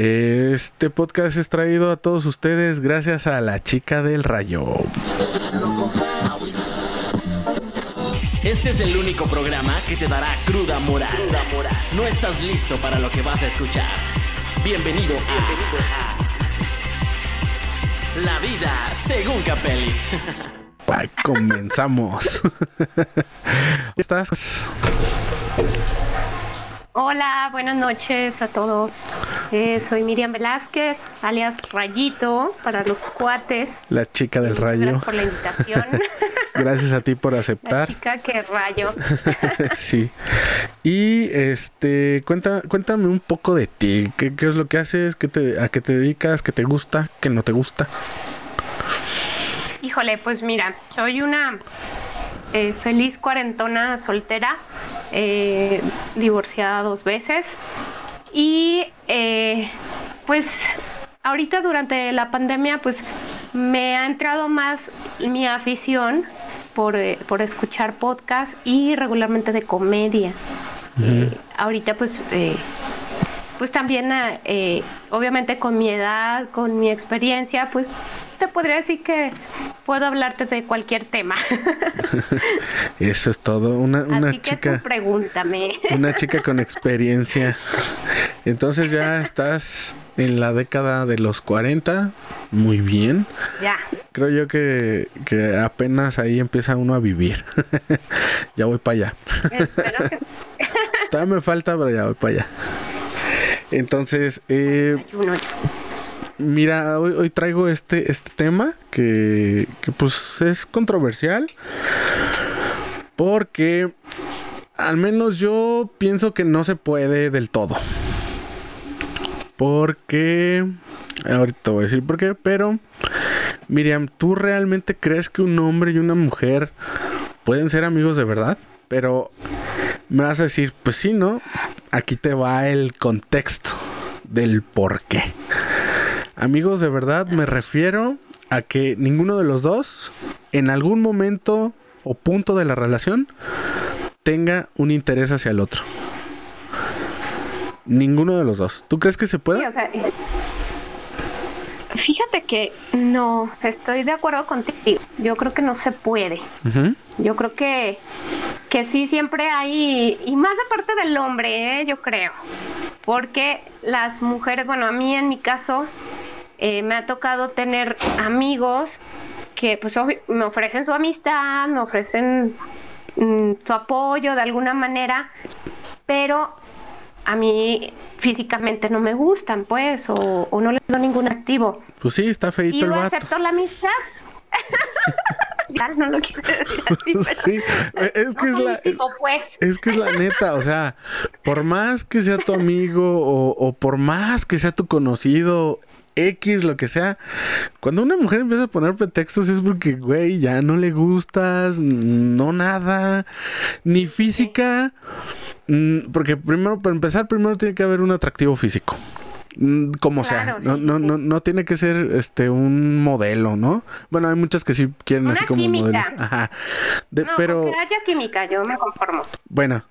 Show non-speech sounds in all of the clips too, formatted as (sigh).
Este podcast es traído a todos ustedes gracias a la chica del rayo. Este es el único programa que te dará cruda moral. No estás listo para lo que vas a escuchar. Bienvenido a La vida según Capelli. (laughs) comenzamos. (laughs) ¿Estás? Hola, buenas noches a todos. Eh, soy Miriam Velázquez, alias Rayito, para los cuates. La chica del rayo. Gracias por la invitación. (laughs) Gracias a ti por aceptar. La chica que rayo. (laughs) sí. Y este, cuenta, cuéntame un poco de ti. ¿Qué, es lo que haces? ¿Qué te, ¿A qué te dedicas? ¿Qué te gusta? ¿Qué no te gusta? Híjole, pues mira, soy una eh, feliz cuarentona soltera, eh, divorciada dos veces. Y eh, pues ahorita durante la pandemia pues me ha entrado más mi afición por, escuchar podcast y regularmente de comedia. ahorita pues pues también obviamente con mi edad, con mi experiencia, pues te podría decir que puedo hablarte de cualquier tema. (laughs) Eso es todo. Una, una chica. pregúntame. Una chica con experiencia. Entonces ya estás en la década de los 40. Muy bien. Ya. Creo yo que, que apenas ahí empieza uno a vivir. (laughs) ya voy para allá. Espero que... Todavía me falta, pero ya voy para allá. Entonces, eh, Mira, hoy, traigo este, este tema que, pues es controversial. Porque al menos yo pienso que no se puede del todo. Porque... Ahorita voy a decir por qué, pero... Miriam, ¿tú realmente crees que un hombre y una mujer pueden ser amigos de verdad? Pero me vas a decir, pues sí, ¿no? Aquí te va el contexto del por qué. Amigos, de verdad me refiero a que ninguno de los dos, en algún momento o punto de la relación, tenga un interés hacia el otro. Ninguno de los dos. ¿Tú crees que se puede? fíjate que no, estoy de acuerdo contigo. Yo creo que no se puede. Yo creo que, que sí siempre hay, y más de parte del hombre, ¿eh? yo creo. Porque las mujeres, bueno, a mí en mi caso, eh, me ha tocado tener amigos que pues me ofrecen su amistad, me ofrecen mm, su apoyo de alguna manera, pero a mí físicamente no me gustan, pues, o, no les doy ningún activo. Pues sí, está feito y el vato. acepto la amistad. (laughs) no lo quise decir así, (laughs) sí, es que es la pues. es que es la neta, o sea, por más que sea tu amigo o, o por más que sea tu conocido, X, lo que sea. Cuando una mujer empieza a poner pretextos es porque, güey, ya no le gustas, no nada, ni física. Mm, porque primero, para empezar, primero tiene que haber un atractivo físico mm, como sea, no, no, no, no tiene que ser este un modelo, ¿no? Bueno, hay muchas que sí quieren así como modelos. Ajá. no, pero haya química, yo me conformo. Bueno,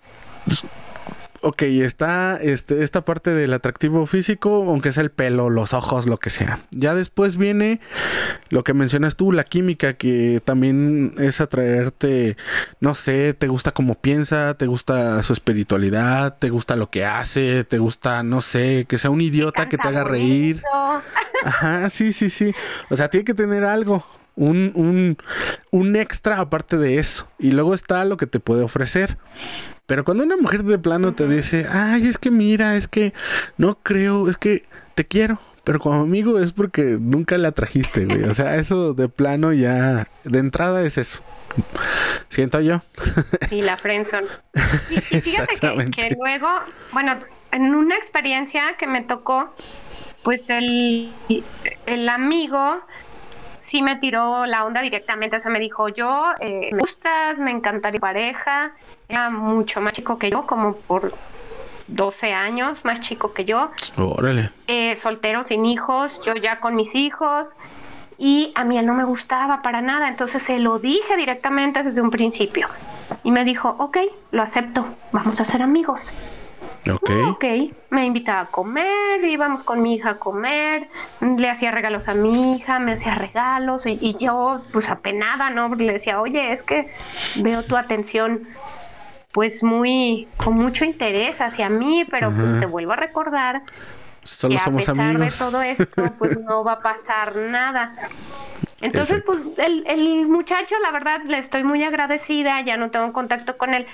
ok, está este, esta parte del atractivo físico, aunque sea el pelo, los ojos, lo que sea. Ya después viene lo que mencionas tú, la química, que también es atraerte, no sé, te gusta cómo piensa, te gusta su espiritualidad, te gusta lo que hace, te gusta, no sé, que sea un idiota que te haga reír. (laughs) Ajá, sí, sí, sí. O sea, tiene que tener algo. Un, un, un extra aparte de eso. Y luego está lo que te puede ofrecer. Pero cuando una mujer de plano te dice, ay, es que mira, es que no creo, es que te quiero, pero como amigo es porque nunca la trajiste, güey. O sea, eso de plano ya, de entrada es eso. Siento yo. (laughs) Y la friendson. Y, fíjate que, que, luego, bueno, en una experiencia que me tocó, pues el, el amigo sí me tiró la onda directamente, o sea, me dijo, yo, eh, me gustas, me encantaría pareja, era mucho más chico que yo, como por 12 años, más chico que yo. Órale. Eh, soltero, sin hijos, yo ya con mis hijos, y a mí él no me gustaba para nada, entonces se lo dije directamente desde un principio. Y me dijo, ok, lo acepto, vamos a ser amigos. Ok. Ok, me invitaba a comer, íbamos con mi hija a comer, le hacía regalos a mi hija, me hacía regalos y, y yo pues apenada, ¿no? Le decía, oye, es que veo tu atención pues muy, con mucho interés hacia mí, pero pues, te vuelvo a recordar Solo que a somos pesar amigos. de todo esto, pues (laughs) no va a pasar nada. Entonces, Exacto. pues el, el muchacho, la verdad, le estoy muy agradecida, ya no tengo contacto con él,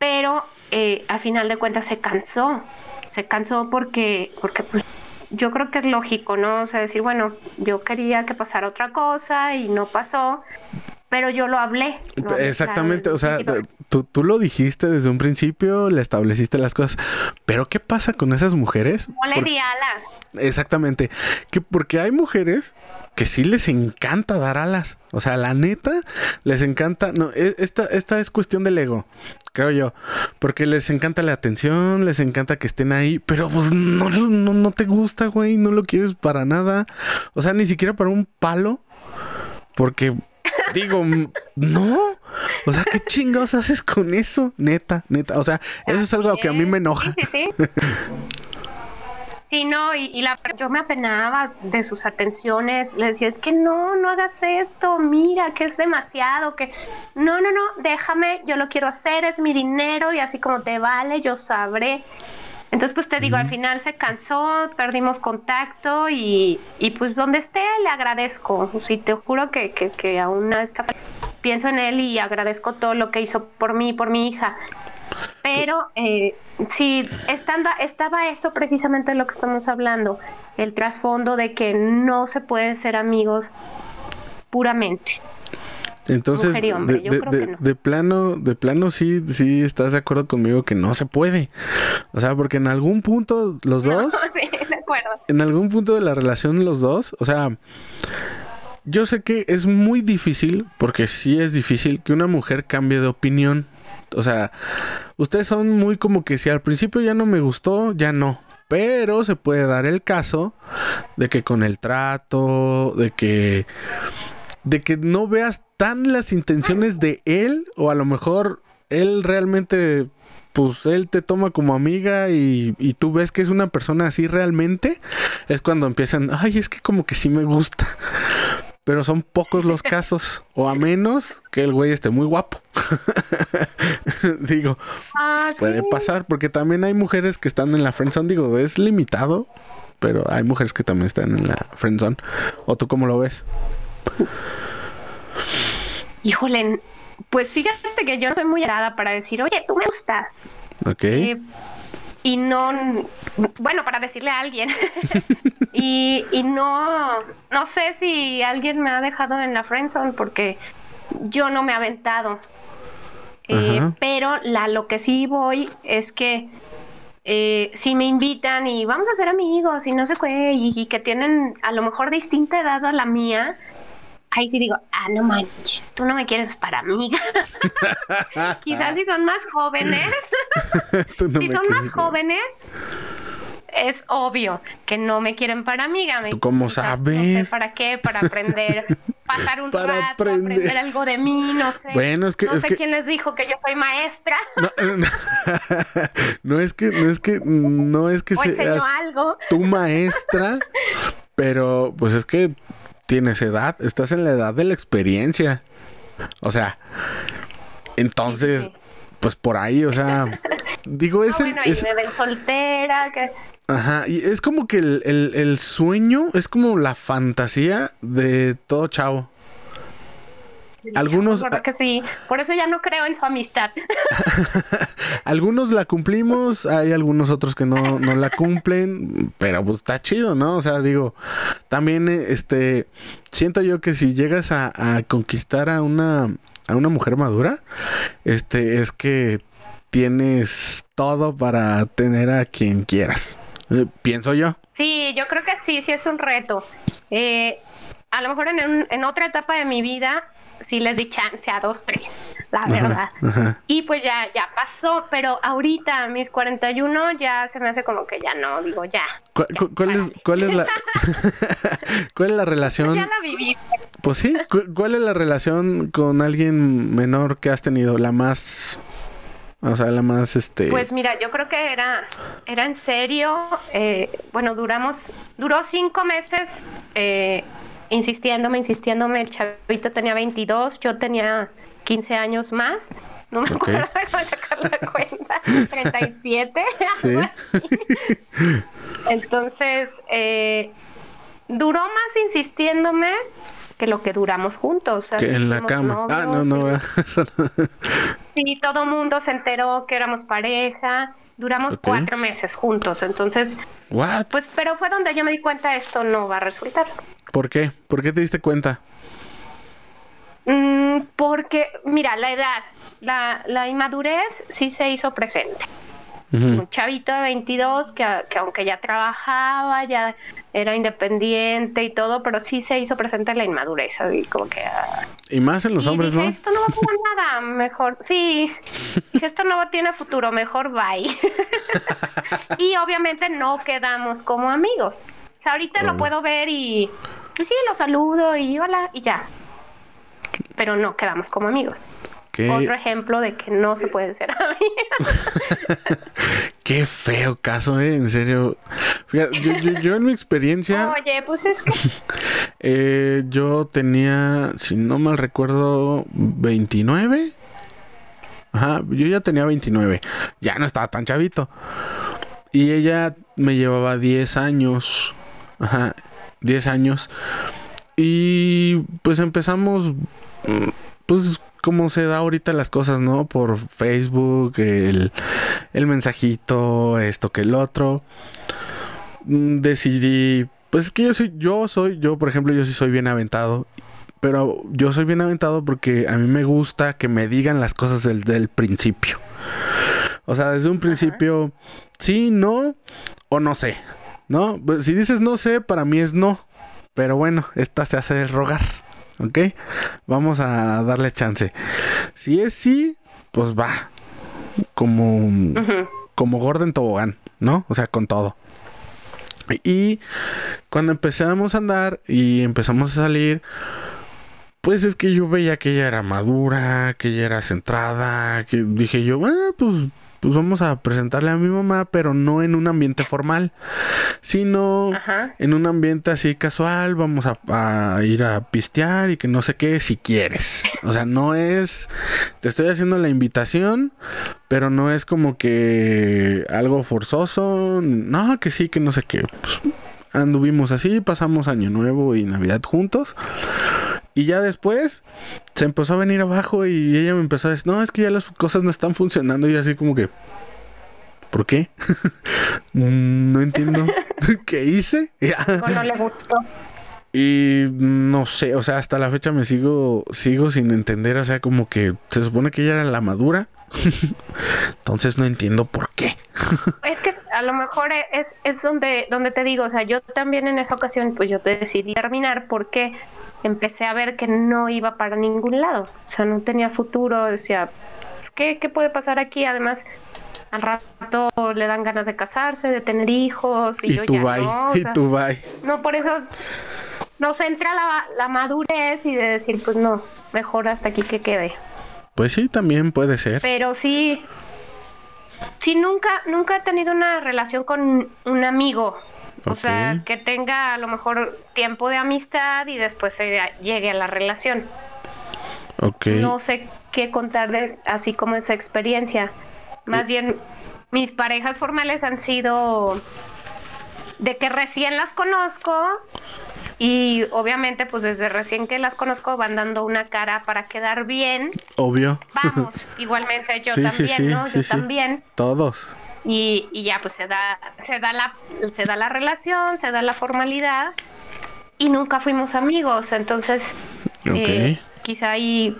pero eh, a final de cuentas se cansó, se cansó porque, porque pues yo creo que es lógico, ¿no? O sea, decir, bueno, yo quería que pasara otra cosa y no pasó, pero yo lo hablé. lo hablé Exactamente, o sea, tú, tú lo dijiste desde un principio, le estableciste las cosas, pero ¿qué pasa con esas mujeres? no le Por- di alas. Exactamente, que porque hay mujeres que sí les encanta dar alas, o sea, la neta les encanta, no, e- esta, esta es cuestión del ego, creo yo, porque les encanta la atención, les encanta que estén ahí, pero pues no, no, no te gusta, güey, no lo quieres para nada, o sea, ni siquiera para un palo, porque digo, no, o sea, ¿qué chingados haces con eso? Neta, neta, o sea, eso es algo que a mí me enoja. Sí, sí, sí. (laughs) Sí, no, y, y la, yo me apenaba de sus atenciones, le decía, es que no, no hagas esto, mira, que es demasiado, que no, no, no, déjame, yo lo quiero hacer, es mi dinero y así como te vale, yo sabré. Entonces, pues te digo, al final se cansó, perdimos contacto y, y pues donde esté le agradezco. Sí, te juro que, que, que aún a esta fe- pienso en él y agradezco todo lo que hizo por mí, por mi hija. Pero eh, sí, estando, estaba eso precisamente de lo que estamos hablando, el trasfondo de que no se pueden ser amigos puramente. Entonces, hombre, no. de plano, de plano sí, sí estás de acuerdo conmigo que no se puede. O sea, porque en algún punto los (laughs) dos, sí, de acuerdo. en algún punto de la relación los dos, o sea, yo sé que es muy difícil, porque sí es difícil que una mujer cambie de opinión. O sea, ustedes son muy como que si al principio ya no me gustó, ya no. Pero se puede dar el caso de que con el trato, de que de que no veas tan las intenciones de él o a lo mejor él realmente pues él te toma como amiga y, y tú ves que es una persona así realmente es cuando empiezan ay es que como que sí me gusta pero son pocos los casos o a menos que el güey esté muy guapo. (laughs) Digo Ah, puede sí. pasar porque también hay mujeres que están en la friendzone digo es limitado pero hay mujeres que también están en la friendzone o tú cómo lo ves Híjole, pues fíjate que yo no soy muy dada para decir, oye, tú me gustas. ok. Eh, y no, bueno, para decirle a alguien. (laughs) y, y no, no sé si alguien me ha dejado en la friendzone porque yo no me he aventado. Eh, pero la, lo que sí voy es que eh, si me invitan y vamos a ser amigos y no sé qué, y, y que tienen a lo mejor distinta edad a la mía, ahí sí digo, ah, no manches, tú no me quieres para amiga. (laughs) Quizás si son más jóvenes, (laughs) no si son más jóvenes, es obvio que no me quieren para amiga. Me ¿Tú cómo quizás, sabes? No sé para qué, para aprender, pasar un (laughs) Para rato, aprender. aprender. algo de mí, no sé. Bueno, es que- no es sé que- quién les dijo que yo soy maestra No, no, no es que, no es que, no es que seas algo. tu maestra, pero pues es que tienes edad, estás en la edad de la experiencia. O sea, entonces, pues por ahí, o sea, (laughs) digo, es No, bueno, es- me ven soltera, que ajá, y es como que el, el- el sueño, es como la fantasía de todo chavo. (laughs) Algunos, Claro que sí. Por eso ya no creo en su amistad. (laughs) Algunos la cumplimos, hay algunos otros que no, no la cumplen, pero pues está chido, ¿no? O sea, digo, también eh, este siento yo que si llegas a, a conquistar a una a una mujer madura, este es que tienes todo para tener a quien quieras. Eh, pienso yo. Sí, yo creo que sí, sí es un reto. Eh, a lo mejor en, en otra etapa de mi vida sí les di chance a dos, tres, la verdad. ajá. Y pues ya, ya pasó, pero ahorita mis 41 ya se me hace como que ya no, digo ya. ¿Cuál, ya, cu- cuál es, cuál es la (laughs) (laughs) cuál es la relación? Ya la viviste. Pues sí, cu- ¿cuál es la relación con alguien menor que has tenido? La más O sea, la más, este... Pues mira, yo creo que era, era en serio. eh, bueno, duramos, duró cinco meses eh, insistiéndome, insistiéndome. El chavito tenía 22, yo tenía 15 años más. No me acuerdo (laughs) de sacar la (laughs) cuenta. 37, (laughs) Sí. algo así. Entonces, eh, duró más insistiéndome que lo que duramos juntos. Que en la cama. Ah, no, no, y-. Sí, todo mundo se enteró que éramos pareja. Duramos cuatro meses juntos. Entonces, What? pues, pero fue donde yo me di cuenta esto no va a resultar. ¿Por qué? ¿Por qué te diste cuenta? Mm, porque, mira, la edad, la, la inmadurez sí se hizo presente. Un chavito de 22 que, que aunque ya trabajaba, ya era independiente y todo, pero sí se hizo presente la inmadurez. así como que... ah, Y más en los y hombres, dije, ¿no? Esto no va a pasar (laughs) nada, mejor. Sí, dije, esto no tiene futuro, mejor bye. (laughs) y obviamente no quedamos como amigos. O sea, ahorita lo puedo ver y, sí, lo saludo y hola y ya. Pero no quedamos como amigos. Qué, Otro ejemplo de que no se pueden ser amigos. (laughs) qué feo caso, ¿eh? En serio. Fíjate, yo, yo- yo en mi experiencia, (laughs) Oye, pues es que (laughs) eh, yo tenía, si no mal recuerdo, 29. Ajá, yo ya tenía 29. Ya no estaba tan chavito. Y ella me llevaba 10 años. Ajá, 10 años. Y pues empezamos, pues como se da ahorita las cosas, ¿no? Por Facebook, el, el mensajito, esto que el otro. Decidí, pues es que yo soy, yo soy, yo por ejemplo, yo sí soy bien aventado. Pero yo soy bien aventado porque a mí me gusta que me digan las cosas del, del principio. O sea, desde un principio, sí, no o no sé. ¿No? Pues, si dices no sé, para mí es no. Pero bueno, esta se hace rogar. ¿Ok? Vamos a darle chance. Si es sí, pues va. Como Gordon Tobogán, ¿no? O sea, con todo. Y cuando empezamos a andar y empezamos a salir, pues es que yo veía que ella era madura, que ella era centrada, que dije yo, ah, pues, pues vamos a presentarle a mi mamá, pero no en un ambiente formal, sino Ajá. en un ambiente así casual, vamos a, a ir a pistear y que no sé qué, si quieres. O sea, no es, te estoy haciendo la invitación, pero no es como que algo forzoso, no, que sí, que no sé qué. Pues, anduvimos así, pasamos año nuevo y Navidad juntos. Y ya después se empezó a venir abajo y ella me empezó a decir, no, es que ya las cosas no están funcionando y así como que, ¿por qué? (laughs) No entiendo. (laughs) ¿Qué hice? (laughs) Ya. O no le gustó. Y no sé, o sea, hasta la fecha me sigo, sigo sin entender, o sea, como que se supone que ella era la madura. Entonces no entiendo por qué. Es que a lo mejor es, es donde, donde te digo, o sea, yo también en esa ocasión, pues yo decidí terminar porque empecé a ver que no iba para ningún lado, o sea, no tenía futuro, decía, ¿qué, qué puede pasar aquí? Además, al rato le dan ganas de casarse, de tener hijos, y, Y, yo ya bye, no, o y tú bye. no, por eso nos entra la, la madurez y de decir, pues no, mejor hasta aquí que quede. Pues sí, también puede ser. Pero sí, sí nunca, nunca he tenido una relación con un amigo. O sea, que tenga a lo mejor tiempo de amistad y después se llegue a la relación. Ok. No sé qué contar de así como esa experiencia. Más bien, mis parejas formales han sido de que recién las conozco y obviamente pues desde recién que las conozco van dando una cara para quedar bien. Obvio. Vamos, (laughs) igualmente yo Sí, también, sí, ¿no? sí, yo también. Todos. Y, y ya pues se da, se da la, se da la relación, se da la formalidad y nunca fuimos amigos. Entonces, eh, quizá ahí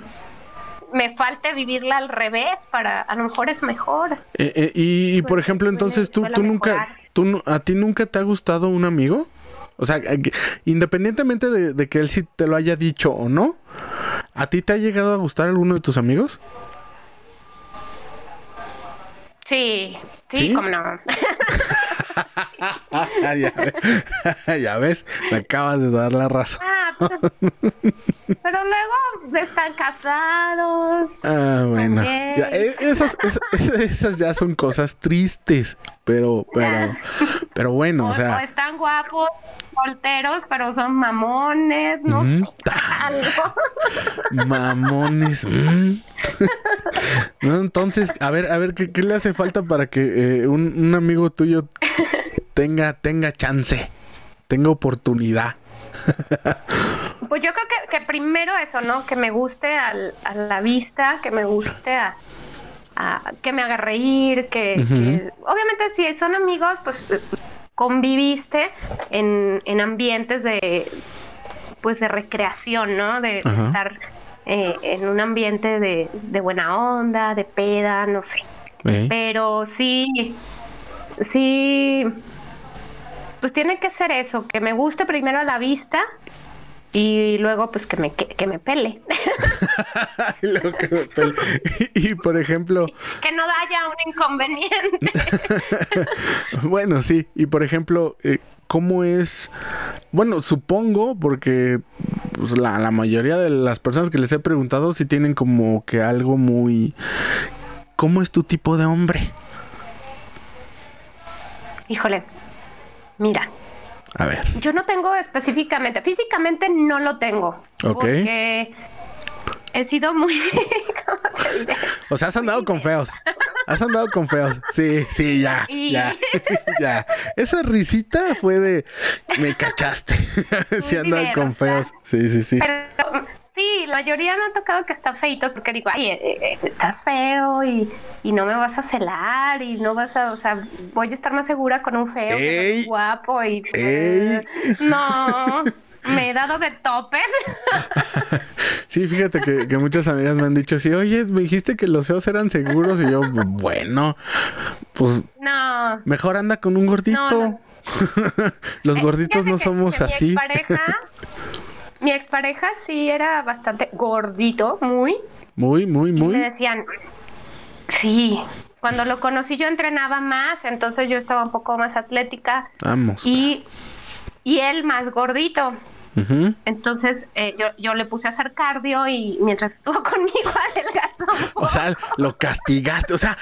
me falte vivirla al revés para, a lo mejor es mejor. Eh, eh, y, y, por ejemplo, entonces tú, tú nunca, tú, a ti nunca te ha gustado un amigo? O sea, independientemente de, de que él sí te lo haya dicho o no, ¿a ti te ha llegado a gustar alguno de tus amigos? Sí, sí, ¿Sí? cómo no. (laughs) ya, ve- (laughs) ya ves, me acabas de dar la razón. Ah, Pero luego están casados. Ah, bueno. También. Ya, esas, esas, esas ya son cosas tristes. Pero, (laughs) pero, pero bueno, o O, sea. o están guapos, solteros, pero son mamones, no Mm, sé. ta- Algo. (laughs) Mamones. mm. (laughs) No, entonces, a ver, a ver, ¿qué, qué le hace falta para que eh, un, un amigo tuyo tenga, tenga chance, tenga oportunidad? Pues yo creo que, que primero eso, ¿no? Que me guste al- a la vista, que me guste a, a- que me haga reír, que, obviamente si son amigos, pues eh, conviviste en, en ambientes de pues de recreación, ¿no? De, estar eh, en un ambiente de, de buena onda, de peda, no sé. ¿Eh? Pero sí, sí, pues tiene que ser eso, que me guste primero a la vista y luego pues que me, que, que me pele, (laughs) Lo que me pele- y, y, por ejemplo, (laughs) que no haya un inconveniente. (laughs) bueno, sí, y por ejemplo, eh, ¿cómo es? Bueno, supongo, porque pues, la, la mayoría de las personas que les he preguntado sí tienen como que algo muy... ¿Cómo es tu tipo de hombre? Híjole, mira, A ver. yo no tengo específicamente, físicamente no lo tengo, Ok. porque he sido muy, (laughs) ¿cómo te diré? O sea, has andado con feos. Has andado con feos. Sí, sí, ya. Y- Ya. (laughs) ya. Esa risita fue de. Me cachaste. (laughs) sí, andado con feos. Sí, sí, sí. Pero sí, la mayoría me ha tocado que están feitos porque digo, ay, eh, eh, estás feo y, y no me vas a celar y no vas a, o sea, voy a estar más segura con un feo que Ey. es guapo y Ey. no, me he dado de topes. (laughs) Sí, fíjate que, que muchas amigas me han dicho así, oye, me dijiste que los feos eran seguros. Y yo, bueno, pues no. mejor anda con un gordito. No, no. (laughs) los Eh, gorditos no que- somos que así. Mi expareja, (laughs) mi expareja sí era bastante gordito, muy. Muy, muy, Y me muy. decían, sí, cuando lo conocí yo entrenaba más, entonces yo estaba un poco más atlética Vamos. y, y él más gordito. Entonces eh, yo, yo le puse a hacer cardio y mientras estuvo (laughs) conmigo adelgazó. O sea, lo castigaste. O sea.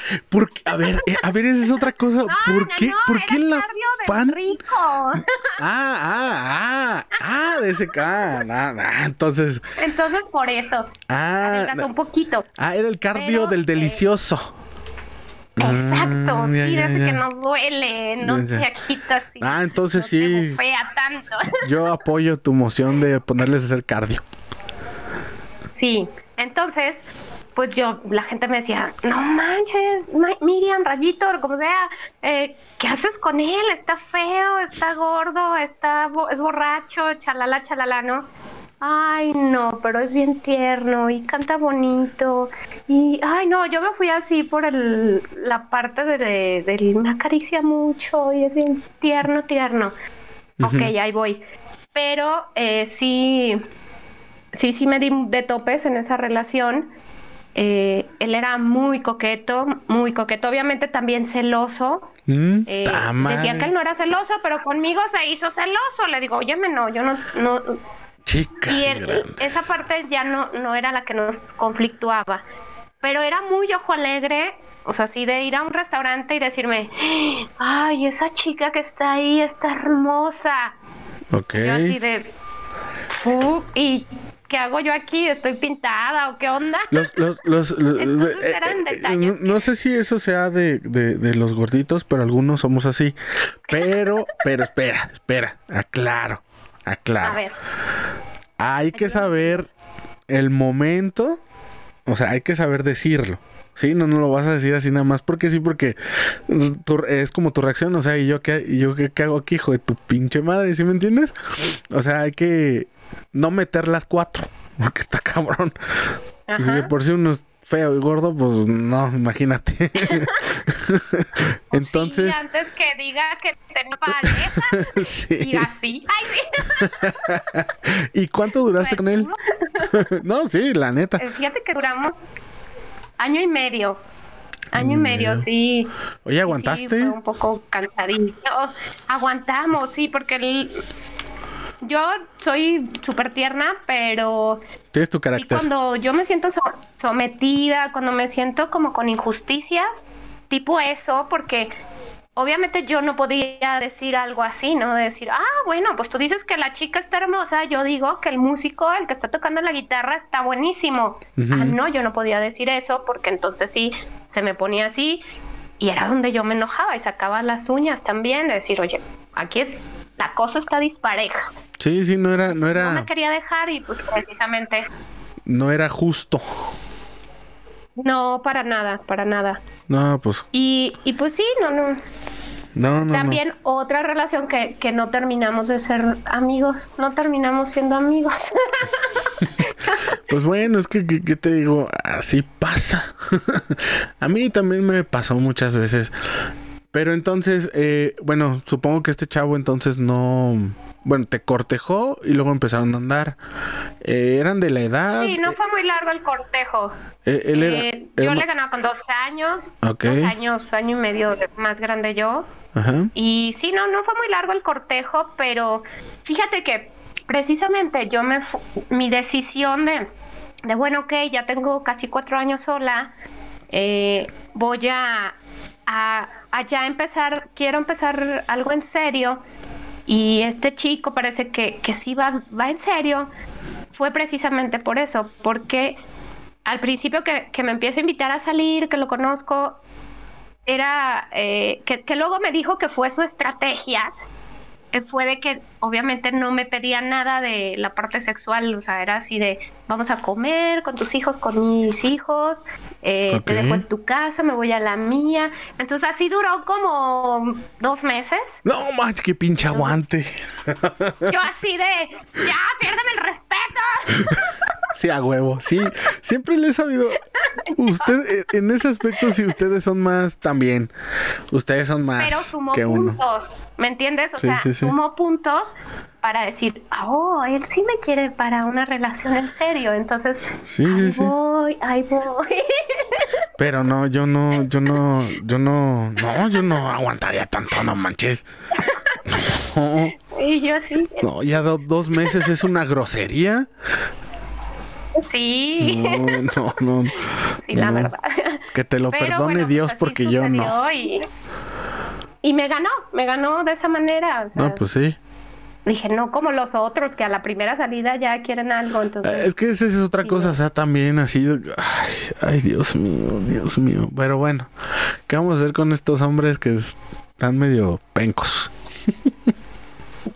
A ver, eh, a ver, esa es otra cosa. No, ¿Por no, qué? no, ¿Por qué la fan? rico. (laughs) Ah, ah, ah, ah, de ese ah, ah, ah, entonces, Entonces por eso ah, adelgazó un poquito. ah, era el cardio Pero, del eh, delicioso. Exacto, ya, sí, ya, de ese ya. que no duele, no Ya, se agita así. Ah, entonces no sí. bufea tanto. (laughs) Yo apoyo tu moción de ponerles a hacer cardio. Sí, entonces, pues yo, la gente me decía, no manches, Ma- Miriam, Rayito, como sea, eh, ¿qué haces con él? Está feo, está gordo, está bo- es borracho, chalala, chalala, ¿no? Ay, no, pero es bien tierno y canta bonito. Y, ay, no, yo me fui así por el, la parte de, del me acaricia mucho y es bien tierno, tierno. Ok, Ujú. ahí voy. Pero eh, sí, sí, sí me di de topes en esa relación. Eh, él era muy coqueto, muy coqueto, obviamente también celoso. Mm, Eh, decía que él no era celoso, pero conmigo se hizo celoso. Le digo, óyeme, no, yo no, no. Chicas Y y grandes. esa parte ya no, no era la que nos conflictuaba. Pero era muy ojo alegre, o sea, así de ir a un restaurante y decirme, ay, esa chica que está ahí está hermosa. Ok. Yo así de, "Fu, ¿y qué hago yo aquí? ¿Estoy pintada o qué onda? Los, los, los, (laughs) los- Entonces eh, eh, no, no sé si eso sea de, de, de los gorditos, pero algunos somos así. (laughs) Pero, pero espera, espera, aclaro, aclaro. A ver, Hay que saber el momento, o sea, hay que saber decirlo. Sí, no, no lo vas a decir así nada más porque sí, porque tu- es como tu reacción, o sea, ¿y yo qué, y yo qué, qué hago aquí, hijo de tu pinche madre? ¿Sí me entiendes? O sea, hay que no meter las cuatro, (laughs) porque está cabrón. Y si de por sí uno es feo y gordo, pues no, imagínate. (laughs) (laughs) Entonces, sí, antes que diga que tengo pareja, (laughs) sí. diga sí. Ay, sí. ¿Y cuánto duraste con él? no, sí, la neta. Eh, Fíjate que duramos año y medio. Año y medio, sí. Oye, Sí, ¿aguantaste? fue un poco cansadito. Aguantamos, sí, porque él yo soy súper tierna, pero Tienes tu sí carácter. cuando yo me siento so- sometida, cuando me siento como con injusticias, tipo eso, porque obviamente yo no podía decir algo así, ¿no? De decir, ah, bueno, pues tú dices que la chica está hermosa, yo digo que el músico, el que está tocando la guitarra, está buenísimo. Ah, no, yo no podía decir eso porque entonces sí se me ponía así y era donde yo me enojaba y sacaba las uñas también de decir, oye, aquí la cosa está dispareja. Sí, sí, no era, no No era, me quería dejar y pues precisamente no era justo. no, para nada, para nada. No, pues, Y, y pues sí, no, no. no, no. También otra relación que, que no terminamos de ser amigos, no terminamos siendo amigos. no. (laughs) Pues bueno, es que, que- que te digo, así pasa. (laughs) A mí también me pasó muchas veces. Pero entonces, eh, bueno, supongo que este chavo entonces no... Bueno, te cortejó y luego empezaron a andar. Eh, ¿Eran de la edad? Sí, no fue muy largo el cortejo. Eh, él era... Eh, era yo ma- le ganaba con dos años, Ok. dos años, año y medio más grande yo. Ajá. Y sí, no, no fue muy largo el cortejo, pero fíjate que precisamente yo me, mi decisión de, de bueno, ok, ya tengo casi cuatro años sola, eh, voy a, a, a ya empezar, quiero empezar algo en serio, y este chico parece que, que sí va, va en serio, fue precisamente por eso, porque al principio que, que me empieza a invitar a salir, que lo conozco, era eh, que, que luego me dijo que fue su estrategia, fue de que obviamente no me pedía nada de la parte sexual, o sea, era así de vamos a comer con tus hijos, con mis hijos, eh, te dejo en tu casa, me voy a la mía. Entonces así duró como dos meses. No, manches, qué pinche aguante. Yo así de, ya, piérdeme el respeto. (laughs) Sí, a huevo. Sí, siempre le he sabido. Usted, eh, en ese aspecto, sí, ustedes son más también. Ustedes son más pero sumó que uno. puntos, ¿me entiendes? O Sí, sea, sí, sí. sumó puntos para decir, oh, él sí me quiere para una relación en serio, entonces, ahí voy, ahí voy. (laughs) Pero no, yo no, yo no, yo no, no, yo no aguantaría tanto, no manches. No, y yo sí, no, ya do- dos meses es una grosería. sí, No, no, no. sí, la no. verdad. Que te lo Pero perdone bueno, Dios pues así porque yo no. Y, me ganó, me ganó de esa manera. o sea, No, pues sí. Dije, no como los otros que a la primera salida ya quieren algo, entonces... Eh, Es que esa es otra cosa, o sea, también así. Ay, ay, Dios mío, Dios mío. Pero bueno, ¿qué vamos a hacer con estos hombres que están medio pencos?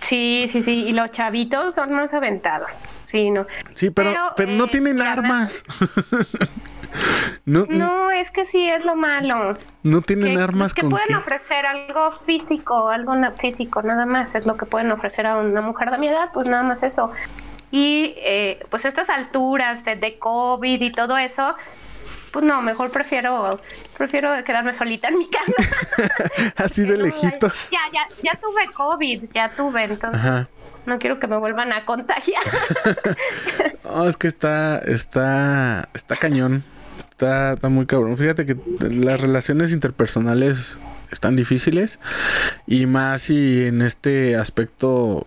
Sí, sí, sí. Y los chavitos son más aventados. Sí, no. Sí, pero, Pero, pero, no eh, tienen armas. (laughs) no, no, No, es que sí es lo malo. tienen que, armas que con pueden qué. ofrecer algo físico, algo físico, nada más. Es lo que pueden ofrecer a una mujer de mi edad, pues nada más eso. Y eh, pues estas alturas de, de COVID y todo eso, pues no, mejor prefiero prefiero quedarme solita en mi casa. (laughs) Así de (laughs) No, lejitos. Ya, ya, ya tuve COVID, ya tuve, entonces Ajá. no quiero que me vuelvan a contagiar. No, (laughs) es que está, está, está cañón. Está, está muy cabrón. Fíjate que las relaciones interpersonales están difíciles. Y más si en este aspecto,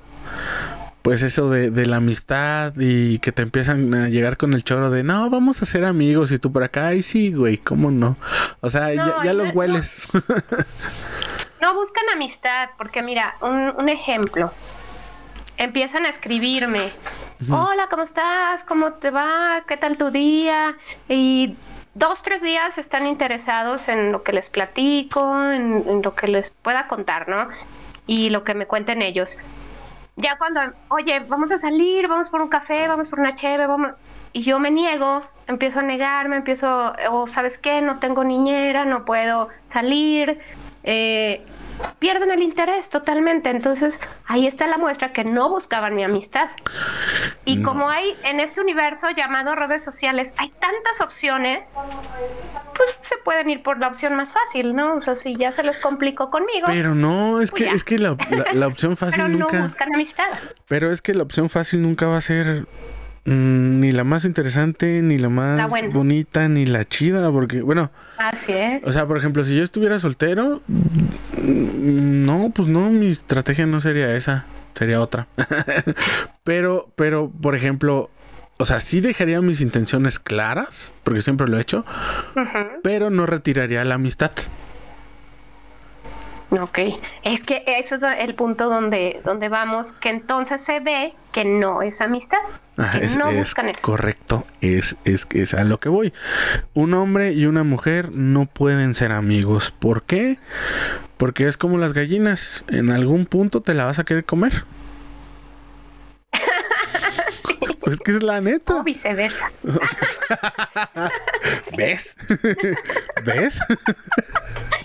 pues eso de, de la amistad y que te empiezan a llegar con el choro de, no, vamos a ser amigos y tú por acá, ay sí, güey, ¿cómo no? O sea, ya, No, ya y los no- hueles. (laughs) No buscan amistad, porque mira, un, un ejemplo. Empiezan a escribirme. Hola, ¿cómo estás? ¿Cómo te va? ¿Qué tal tu día? Y dos, tres días están interesados en lo que les platico, en, lo que les pueda contar, ¿no? Y lo que me cuenten ellos. Ya cuando, oye, vamos a salir, vamos por un café, vamos por una cheve, vamos... Y yo me niego, empiezo a negarme, empiezo, o sabes qué, no tengo niñera, no puedo salir, eh, pierden el interés totalmente. Entonces ahí está la muestra que no buscaban mi amistad. Y No. como hay en este universo llamado redes sociales, hay tantas opciones, pues se pueden ir por la opción más fácil, ¿no? O sea, si ya se les complicó conmigo, Pero no, es Pues que, ya. es que la, la- la opción (laughs) fácil pero no nunca. buscan amistad. Pero es que la opción fácil nunca va a ser mm, ni la más interesante, ni la más La bonita, ni la chida, porque, bueno, Así es. o sea, por ejemplo, si yo estuviera soltero, mm, no, pues no, mi estrategia no sería esa. sería otra. (laughs) pero, pero, por ejemplo, o sea, sí dejaría mis intenciones claras, porque siempre lo he hecho, pero no retiraría la amistad. Ok, es que eso es el punto donde, donde vamos, que entonces se ve que no es amistad. es, no buscan eso. Correcto, es, es, es a lo que voy. Un hombre y una mujer no pueden ser amigos. ¿Por qué? Porque es como las gallinas, en algún punto te la vas a querer comer. Pues que es la neta. O viceversa. (laughs) ¿Ves? (laughs) ¿Ves? (laughs)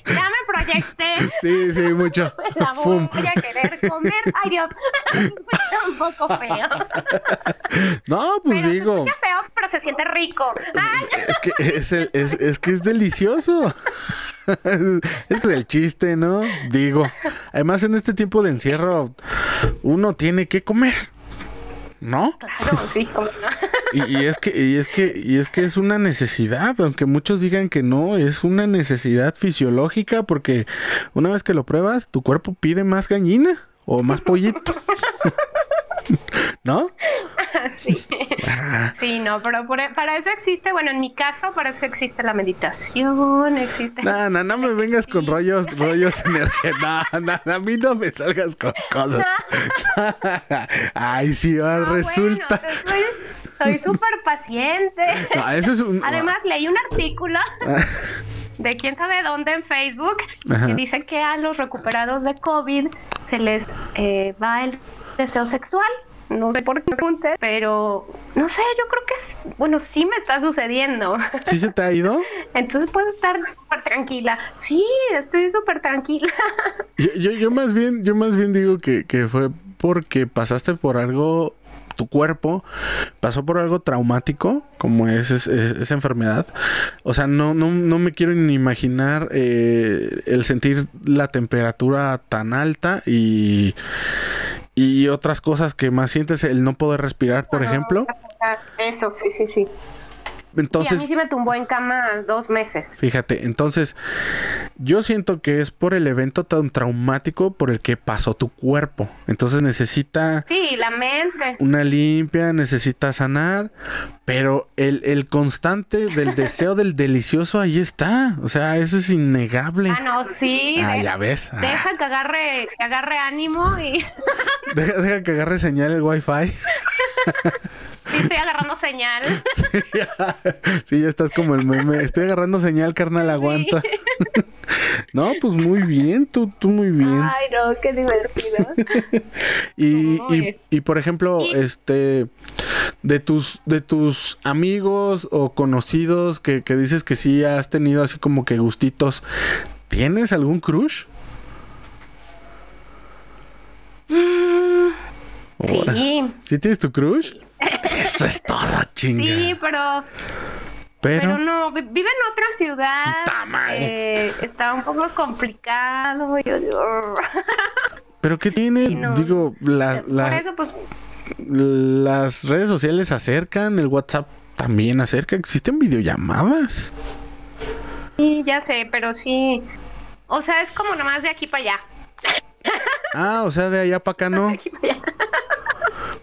Ya me proyecté. Sí, sí, mucho. La voy a querer comer. Ay, Dios. Un poco feo. No, pues digo. Se escucha feo, pero se siente rico. Es que es, el, es, es que es delicioso. Este es el chiste, ¿no? Digo. Además, en este tiempo de encierro, uno tiene que comer. ¿No? Claro, sí, como no. (laughs) Y, es que, y es que, y es que es una necesidad, aunque muchos digan que no, es una necesidad fisiológica, porque una vez que lo pruebas, tu cuerpo pide más gallina o más pollito. (laughs) (laughs) ¿No? (laughs) sí. Ah. Sí, no, pero para eso existe, bueno, en mi caso, para eso existe la meditación, existe... No, no, no me (laughs) vengas con rollos, rollos energéticos. No, no, a mí no me salgas con cosas. Ay, sí, resulta... soy súper paciente. No, eso es un... Además, leí un artículo de quién sabe dónde en Facebook que dice que a los recuperados de COVID se les eh, va el deseo sexual. No sé por qué me pregunte, pero no sé, yo creo que, bueno, sí me está sucediendo. ¿Sí se te ha ido? (laughs) Entonces puedo estar súper tranquila. Sí, estoy súper tranquila. (laughs) Yo, yo, más bien, yo más bien digo que, que fue porque pasaste por algo tu cuerpo pasó por algo traumático, como es, esa enfermedad. O sea, no, no, no me quiero ni imaginar eh, el sentir la temperatura tan alta y, y otras cosas que más sientes, el no poder respirar, por ejemplo. Eso, sí, sí, sí. Entonces, a mí sí me tumbó en cama dos meses. Fíjate, entonces yo siento que es por el evento tan traumático por el que pasó tu cuerpo. Entonces necesita... Sí, la mente. Una limpia, necesita sanar, pero el, el constante del deseo del delicioso ahí está. O sea, eso es innegable. Ah, no, sí. Ah, ya ves. Deja que agarre, que agarre ánimo y... deja, deja que agarre señal el wifi. (laughs) Sí, estoy agarrando señal. (laughs) Sí, ya, estás como el meme. Estoy agarrando señal, carnal, aguanta. (laughs) No, pues muy bien, tú, tú muy bien. Ay, no, qué divertido. (laughs) y, y, por ejemplo, este, de tus, de tus amigos o conocidos que, que dices que sí has tenido así como que gustitos, ¿tienes algún crush? Mm, sí. ¿Sí tienes tu crush? Eso es todo, chinga. Sí, pero. Pero, no, vive en otra ciudad. Eh, está un poco complicado. (laughs) Pero ¿qué tiene? Digo, la, pues, las redes sociales acercan, el WhatsApp también acerca. ¿Existen videollamadas? Sí, ya sé, pero sí. O sea, es como nomás de aquí para allá. Ah, o sea, de allá para acá no. (laughs) De aquí para allá.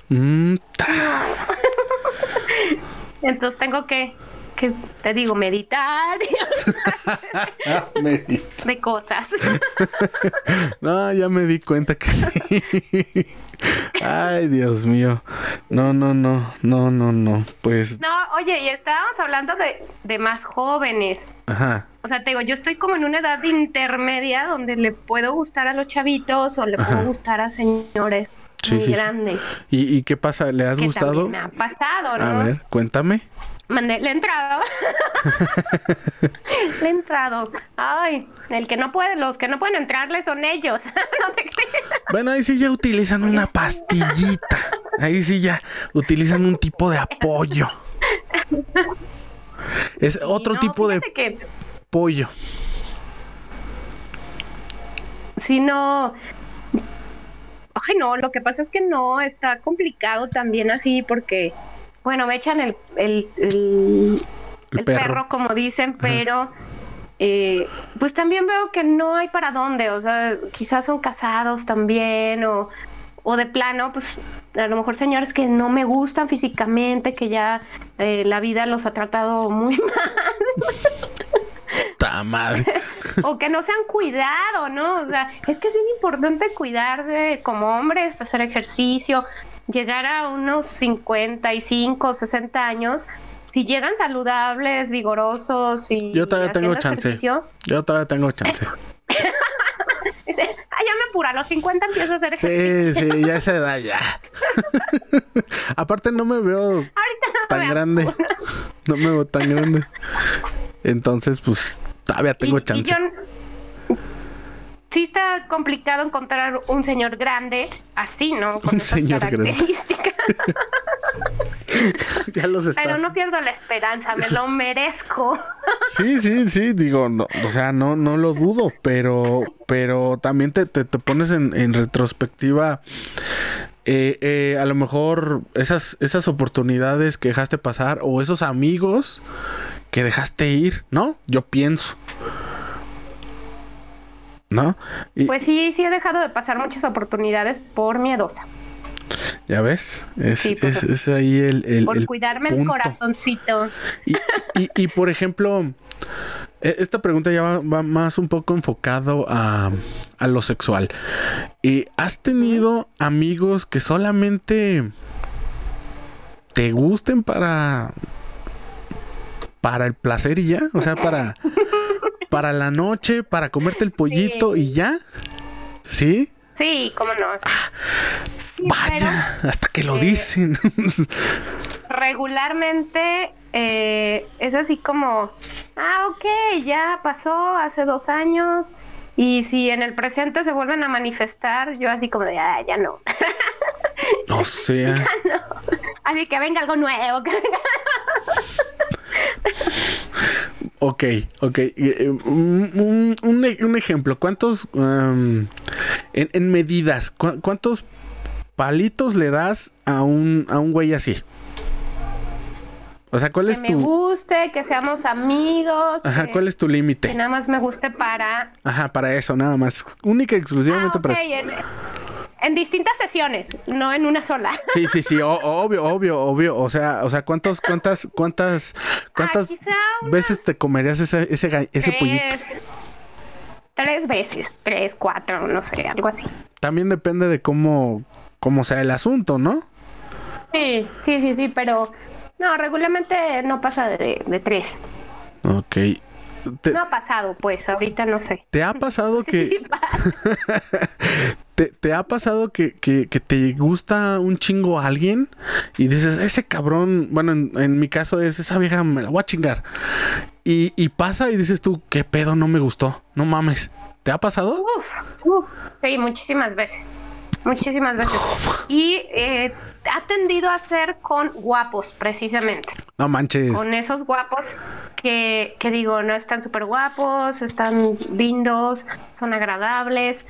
Mm, (laughs) Entonces tengo que, que, te digo, meditar. (laughs) de cosas. (laughs) no, ya me di cuenta que sí. (laughs) Ay, Dios mío. No, no, no, no, no, no. Pues. No, oye, y estábamos hablando de, de más jóvenes. Ajá. O sea, te digo, yo estoy como en una edad intermedia donde le puedo gustar a los chavitos o le puedo gustar a señores muy grande. ¿Y, qué pasa? ¿Le has gustado? Me ha pasado, ¿no? A ver, cuéntame. Mandé, le he entrado. (laughs) le he entrado. Ay, el que no puede, los que no pueden entrarle son ellos. (laughs) bueno, ahí sí ya utilizan una pastillita. Ahí sí ya utilizan un tipo de apoyo. Es otro tipo de pollo. Si no, Ay, no, lo que pasa es que no, está complicado también así porque, bueno, me echan el, el, el, perro. como dicen, pero eh, pues también veo que no hay para dónde, o sea, quizás son casados también o, o de plano, pues a lo mejor señores que no me gustan físicamente, que ya eh, la vida los ha tratado muy (laughs) mal. Ta madre. o que no se han cuidado, ¿no? O sea, es que es bien importante cuidarse como hombres, hacer ejercicio, llegar a unos 55, 60 años. Si llegan saludables, vigorosos y Yo todavía tengo chance. ejercicio, Yo todavía tengo chance. (laughs) ah, ya me apura, a los 50 empiezo a hacer Sí, ejercicio. sí, ya (laughs) esa edad ya. (laughs) Aparte no me veo Ahorita no tan me grande. No me veo tan grande. Entonces, pues, todavía tengo Y- y chance. yo- sí está complicado encontrar un señor grande así, ¿no? Con Un esas señor grande. características. (laughs) ya los estás. Pero no pierdo la esperanza, me lo merezco. (laughs) Sí, sí, sí, digo, no, o sea, no, no lo dudo, pero, pero también te, te, te pones en, en retrospectiva. eh, eh, a lo mejor esas, esas oportunidades que dejaste pasar o esos amigos que dejaste ir, ¿no? Yo pienso. ¿No? Y Pues sí, sí he dejado de pasar muchas oportunidades por miedosa, ya ves, es, Sí, es, es ahí el, el- por el cuidarme el corazoncito. Y, y, y, por ejemplo, e- esta pregunta ya va, va más un poco enfocado a, a lo sexual. ¿Y ¿Has tenido amigos que solamente te gusten para para el placer y ya? O sea, para (laughs) para la noche, para comerte el pollito y ya. ¿Sí? Sí, cómo no. Sí, Vaya, hasta que lo eh, dicen. regularmente eh, es así como, ah, ok, ya pasó hace dos años. Y si en el presente se vuelven a manifestar, yo así como de, ah, ya no. O (laughs) sea, Así que venga algo nuevo, que venga Ok, ok. Eh, Un, un- un e- ejemplo. ¿Cuántos, um, en, en medidas, cu- cuántos palitos le das a un, a un güey así? O sea, ¿cuál que es me tu... guste, que seamos amigos. Ajá, que- ¿cuál es tu Que límite? nada más me guste para... Ajá, para eso, nada más. Única y Ah, exclusivamente ok, para eso. En, distintas sesiones, no en una sola. (laughs) Sí, sí, sí, o- obvio, obvio, obvio. O sea, o sea, ¿cuántos, cuántas, cuántas, cuántas Ah, unas veces te comerías ese, ese, ese pollito? tres, veces, tres, cuatro, no sé, algo así. También depende de cómo, cómo sea el asunto, ¿no? Sí, sí, sí, sí, pero no, regularmente no pasa de, de tres. Ok. Te, No ha pasado, pues, ahorita no sé. ¿te ha pasado (laughs) que... Sí. (laughs) ¿Te, te ha pasado que, que- que te gusta un chingo a alguien y dices, ese cabrón, bueno, en, en mi caso es, esa vieja me la voy a chingar. Y, y pasa y dices tú, qué pedo, no me gustó, no mames. ¿Te ha pasado? Uf, uf, sí, muchísimas veces. Muchísimas veces. Y eh, ha tendido a ser con guapos, precisamente. No manches. Con esos guapos que, que digo, no están súper guapos, están lindos, son agradables.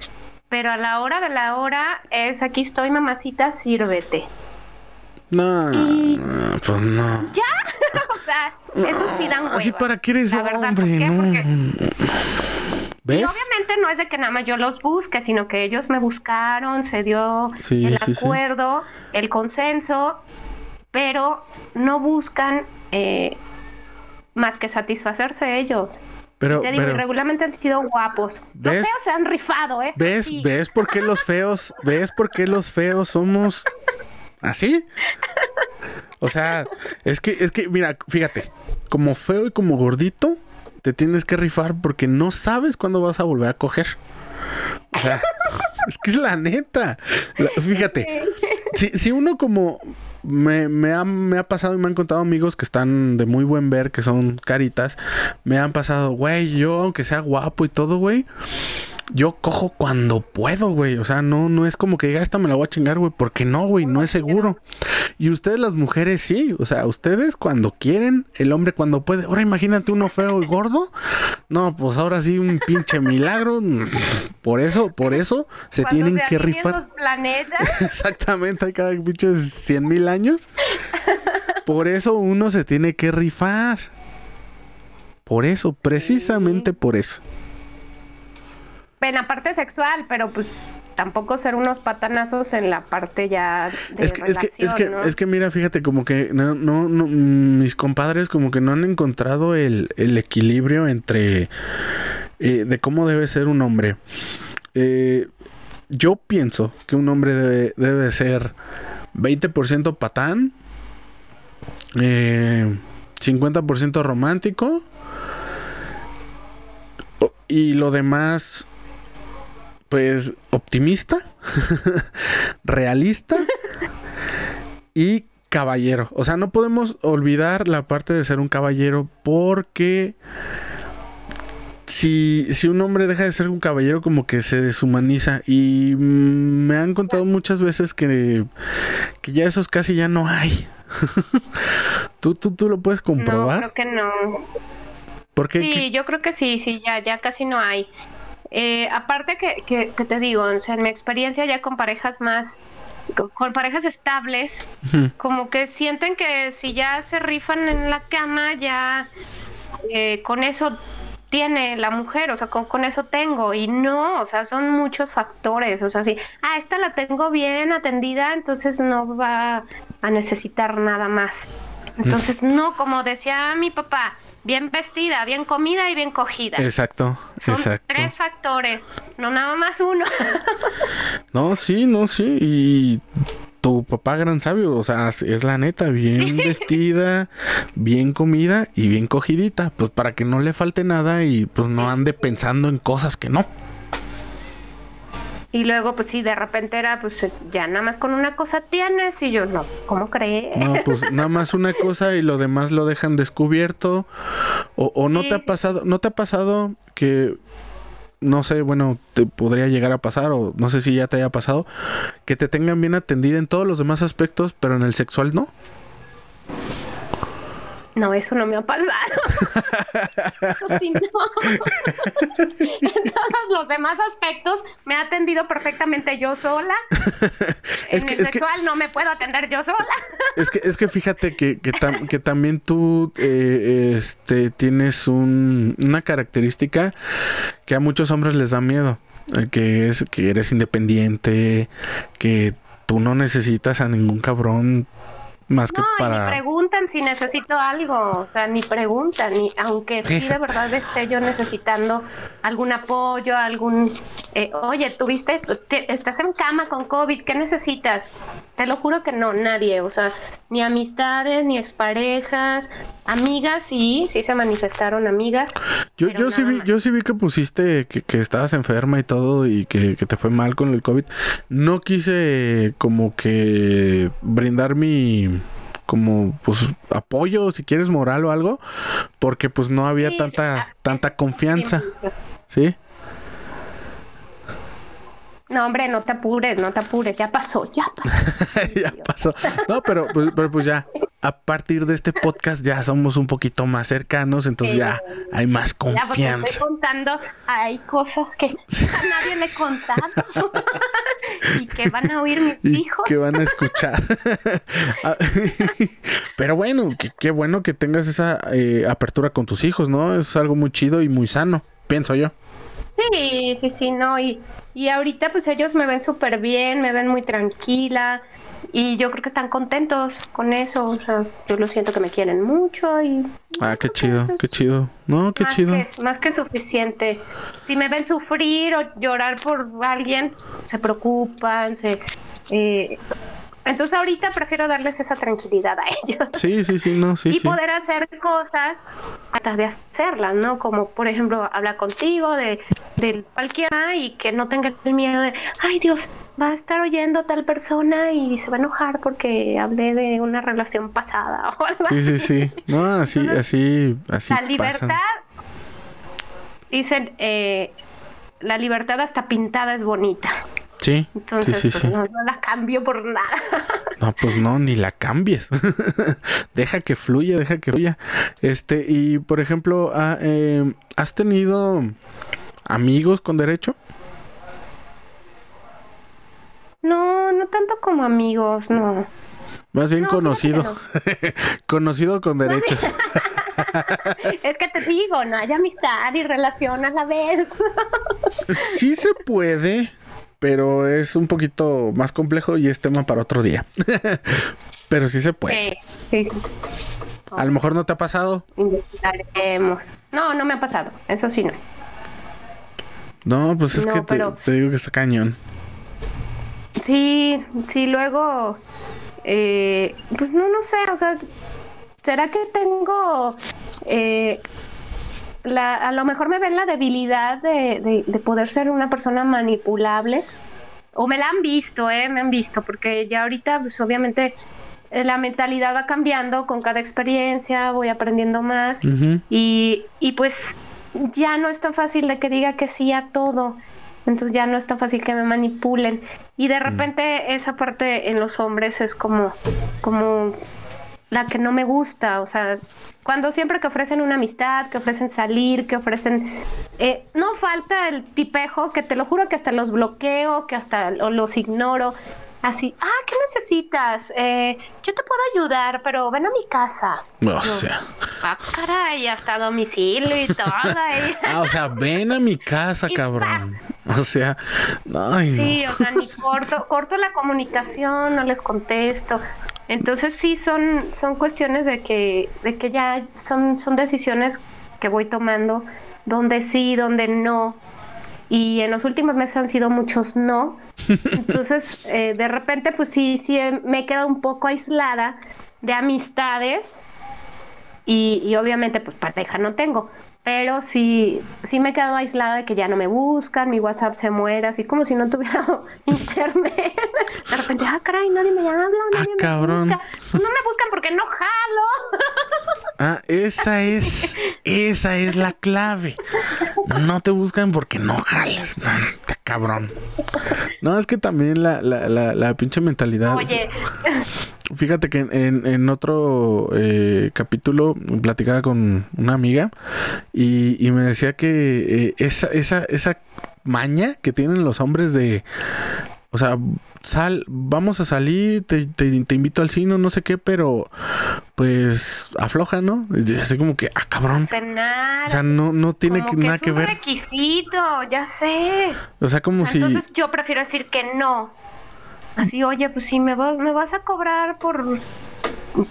Pero a la hora de la hora es aquí estoy, mamacita, sírvete. No, Y- pues no. ¿Ya? (laughs) o sea, esos sí dan Así hueva, para qué eres la verdad, hombre, no. Porque- ¿Ves? Y obviamente no es de que nada más yo los busque, sino que ellos me buscaron, se dio Sí, el sí, sí. acuerdo, el consenso, pero no buscan eh, más que satisfacerse ellos. Pero, Te digo, pero, regularmente han sido guapos. ¿Ves? Los feos se han rifado, ¿eh? ¿ves? Sí. ¿Ves por qué los feos, ves por qué los feos somos así? O sea, es que, es que, mira, fíjate, como feo y como gordito, te tienes que rifar porque no sabes cuándo vas a volver a coger. O sea, (laughs) es que es la neta. La- fíjate, si, si uno como me, me, ha, me ha pasado y me han contado amigos que están de muy buen ver, que son caritas, me han pasado, güey, yo aunque sea guapo y todo, güey, yo cojo cuando puedo, güey. O sea, no, no es como que diga, esta me la voy a chingar, güey, porque no, güey, no es seguro. Y ustedes las mujeres sí, o sea, ustedes cuando quieren, el hombre cuando puede. Ahora imagínate uno feo y gordo. No, pues ahora sí un pinche milagro. Por eso, por eso se Cuando tienen se que rifar. los planetas. (laughs) Exactamente, hay cada pinche 100 mil años. Por eso uno se tiene que rifar. Por eso, precisamente por eso. En la parte sexual, pero pues tampoco ser unos patanazos en la parte ya de es que, es que, es que, ¿no? es que mira, fíjate, como que no, no, no, mis compadres como que no han encontrado el, el equilibrio entre eh, de cómo debe ser un hombre. Eh, yo pienso que un hombre debe, debe ser 20% patán, eh, 50% romántico o- y lo demás pues optimista, (laughs) realista y caballero. O sea, no podemos olvidar la parte de ser un caballero porque si, si un hombre deja de ser un caballero como que se deshumaniza y me han contado muchas veces que, que ya esos casi ya no hay. (laughs) ¿Tú, tú, tú lo puedes No, comprobar? creo que no. Porque Sí, yo creo que sí, sí, ya, ya casi no hay. Eh, aparte que, que, que te digo, o sea, en mi experiencia ya con parejas más, con, con parejas estables, como que sienten que si ya se rifan en la cama, ya eh, con eso tiene la mujer, o sea, con, con eso tengo. Y no, o sea, son muchos factores. O sea, sí, ah, esta la tengo bien atendida, entonces no va a necesitar nada más. Entonces, no, como decía mi papá, bien vestida, bien comida y bien cogida. Exacto, Son exacto. tres factores, no nada más uno. (laughs) No, sí, no, sí. Y tu papá gran sabio, o sea, es la neta, bien vestida, bien comida y bien cogidita, pues para que no le falte nada y pues no ande pensando en cosas que no. Y luego, pues sí, de repente era, pues ya nada más con una cosa tienes. Y yo, no, ¿cómo crees? No, (laughs) pues nada más una cosa y lo demás lo dejan descubierto. O, o no Sí, te ha pasado, no te ha pasado que no sé, bueno, te podría llegar a pasar o no sé si ya te haya pasado que te tengan bien atendida en todos los demás aspectos, pero en el sexual no. No, eso no me ha pasado. (laughs) Sí, no. en todos los demás aspectos me ha atendido perfectamente yo sola. (laughs) Es en que- el es que- sexual no me puedo atender yo sola. (laughs) Es que, es que fíjate que, que, tam- que también tú eh, este, tienes un- una característica que a muchos hombres les da miedo. eh, que es que eres independiente, que tú no necesitas a ningún cabrón más que No, y ni para... preguntan si necesito algo, o sea, ni preguntan, ni aunque sí de verdad esté yo necesitando algún apoyo, algún, eh, oye, tuviste, te- estás en cama con COVID, ¿qué necesitas? Te lo juro que no, nadie, o sea, ni amistades, ni exparejas, amigas, sí, sí se manifestaron amigas. Yo, yo, sí vi, más. yo sí vi que pusiste que, que estabas enferma y todo y que, que te fue mal con el COVID. No quise como que brindar mi como pues apoyo si quieres moral o algo porque pues no había Sí, tanta tanta confianza, sí. ¿sí? No, hombre, no te apures, no te apures, ya pasó, ya pasó. (laughs) ya pasó. No, pero pues, pero pues ya (laughs) a partir de este podcast ya somos un poquito más cercanos, entonces ya hay más Ya, pues confianza. estoy contando, hay cosas que (laughs) a nadie le he contado (laughs) y que van a oír mis y hijos. que van a escuchar. (laughs) Ah, Pero bueno, qué, qué bueno que tengas esa eh, apertura con tus hijos, ¿no? Es algo muy chido y muy sano, pienso yo. Sí, sí, sí, no, y, y ahorita pues ellos me ven súper bien, me ven muy tranquila y yo creo que están contentos con eso, o sea, yo lo siento que me quieren mucho y... Ah, qué chido, es qué chido. No, qué más chido. Que, más que suficiente. Si me ven sufrir o llorar por alguien, se preocupan, se... eh, entonces ahorita prefiero darles esa tranquilidad a (laughs) ellos. Sí, sí, sí, no, sí, y sí. poder hacer cosas hasta de hacerlas, ¿no? Como por ejemplo hablar contigo de, de cualquiera y que no tenga el miedo de, ay Dios, va a estar oyendo tal persona y se va a enojar porque hablé de una relación pasada (laughs) o algo Sí, sí, sí. No, así, así, así. la libertad, pasan. dicen, eh, la libertad hasta pintada es bonita. Sí, Entonces, sí, sí, pues, sí. No, no la cambio por nada. No, pues no, ni la cambies. (laughs) deja que fluya, deja que fluya. Este, y por ejemplo, ah, eh, ¿has tenido amigos con derecho? No, no tanto como amigos, no. Más bien No, conocido. (laughs) conocido con derechos. (laughs) Es que te digo, no hay amistad y relación a la vez. (laughs) sí se puede. pero es un poquito más complejo y es tema para otro día. pero sí se puede. Sí, sí, A lo mejor no te ha pasado. No, no me ha pasado. Eso sí no. No, pues es que te, digo que está cañón. Sí, sí, luego. Eh, pues no, no sé, o sea, ¿será que tengo eh, a lo mejor me ven la debilidad de, poder ser una persona manipulable. O me la han visto, ¿eh? Me han visto, porque ya ahorita, pues obviamente, eh, la mentalidad va cambiando con cada experiencia, voy aprendiendo más. y, y pues ya no es tan fácil de que diga que sí a todo. Entonces ya no es tan fácil que me manipulen. Y de mm. repente esa parte en los hombres es como, como la que no me gusta, o sea, cuando siempre que ofrecen una amistad, que ofrecen salir, que ofrecen... Eh, no falta el tipejo que te lo juro que hasta los bloqueo, que hasta los ignoro. Así, ah, ¿qué necesitas? Eh, yo te puedo ayudar, pero ven a mi casa. O sea. Ah, caray, hasta domicilio y todo. (laughs) ah, o sea, ven a mi casa, cabrón. O sea, ay, Sí, o sea, ni corto, corto la comunicación, no les contesto. Entonces sí son, son cuestiones de que, de que ya son, son decisiones que voy tomando, donde sí, donde no. Y en los últimos meses han sido muchos no. Entonces, eh, de repente, pues sí, sí me he quedado un poco aislada de amistades. Y, y obviamente, pues pareja no tengo pero sí, sí me he quedado aislada de que ya no me buscan, mi WhatsApp se muere, así como si no tuviera (laughs) internet. De repente, ah, caray, nadie me habla, ah, nadie me busca. No me buscan porque no jalo. (laughs) Ah, esa es, esa es la clave. No te buscan porque no jalas. No, cabrón. No, es que también la, la, la, la pinche mentalidad. Oye. Fíjate que en, en otro eh, capítulo platicaba con una amiga y, y me decía que eh, esa, esa, esa maña que tienen los hombres de, o sea, sal, vamos a salir, te, te, invito al cine, no sé qué, pero pues afloja, ¿no? Así como que, ah, cabrón. O sea, no, no tiene nada que ver. Es un requisito, ya sé. O sea, como si. Entonces yo prefiero decir que no. Así, oye, pues si me vas, me vas a cobrar por...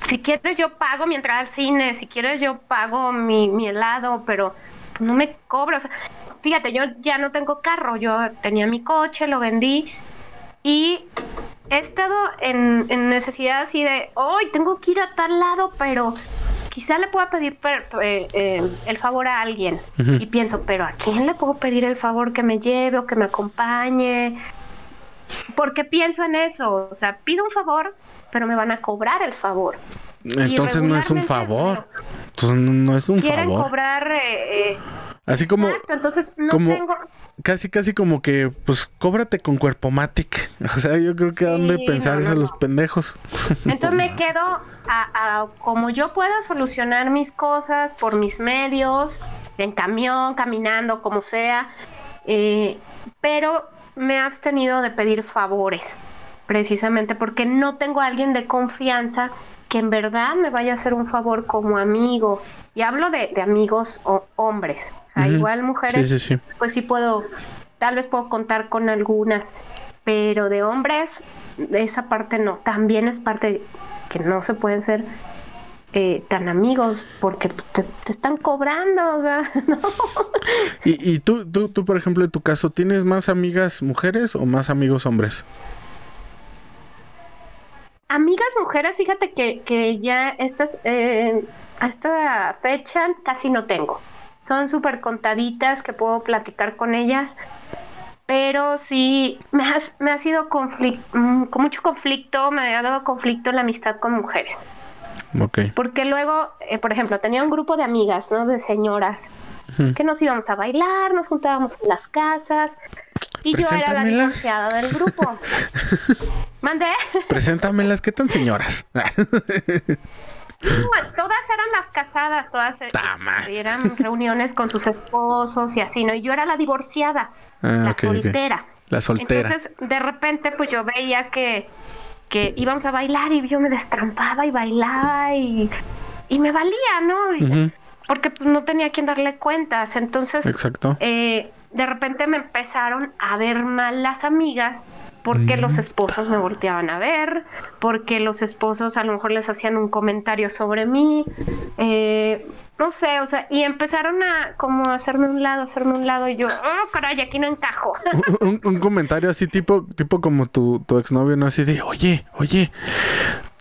Si quieres yo pago mi entrada al cine, si quieres yo pago mi, mi helado, pero no me cobras. fíjate, yo ya no tengo carro, yo tenía mi coche, lo vendí y he estado en, necesidad así de, hoy tengo que ir a tal lado, pero quizá le pueda pedir eh, eh, el favor a alguien. Y pienso, pero ¿a quién le puedo pedir el favor que me lleve o que me acompañe? Porque pienso en eso, o sea, pido un favor, pero me van a cobrar el favor. Entonces no es un favor. Entonces no es un quieren favor. cobrar eh, eh, Así como entonces no tengo casi casi como que pues cóbrate con cuerpo matic. (laughs) O sea, yo creo que han de pensar eso los pendejos. Entonces me (laughs) quedo a, como yo pueda solucionar mis cosas por mis medios, en camión, caminando, como sea. Eh, pero me he abstenido de pedir favores, precisamente porque no tengo a alguien de confianza que en verdad me vaya a hacer un favor como amigo. Y hablo de, amigos o hombres. O sea, igual mujeres, pues sí puedo, tal vez puedo contar con algunas, pero de hombres, esa parte no. También es parte que no se pueden ser eh, tan amigos porque te, están cobrando, (laughs) ¿no? ¿Y, y tú, tú, tú, por ejemplo, en tu caso, ¿tienes más amigas mujeres o más amigos hombres? Amigas mujeres, fíjate que, que ya estas, eh, a esta fecha casi no tengo. Son súper contaditas que puedo platicar con ellas, pero sí me, me ha sido conflicto, mm, con mucho conflicto, me ha dado conflicto la amistad con mujeres. Porque luego, eh, por ejemplo, tenía un grupo de amigas, ¿no? De señoras, que nos íbamos a bailar, nos juntábamos en las casas. Y yo era la divorciada del grupo. (laughs) ¿Mandé? Preséntamelas, ¿qué tan señoras? (laughs) todas eran las casadas, todas eran reuniones con sus esposos y así, ¿no? Y yo era la divorciada, ah, la soltera. La soltera. Entonces, de repente, pues yo veía que que íbamos a bailar y yo me destrampaba y bailaba y, y me valía, ¿no? Porque pues, no tenía quien darle cuentas. Entonces, Exacto. Eh, de repente me empezaron a ver mal las amigas porque los esposos me volteaban a ver, porque los esposos a lo mejor les hacían un comentario sobre mí, eh, no sé, o sea, y empezaron a como hacerme un lado, hacerme un lado, y yo, oh, caray, aquí no encajo. (laughs) un, un comentario así tipo, tipo como tu, tu exnovio, ¿no? Así de, oye, oye,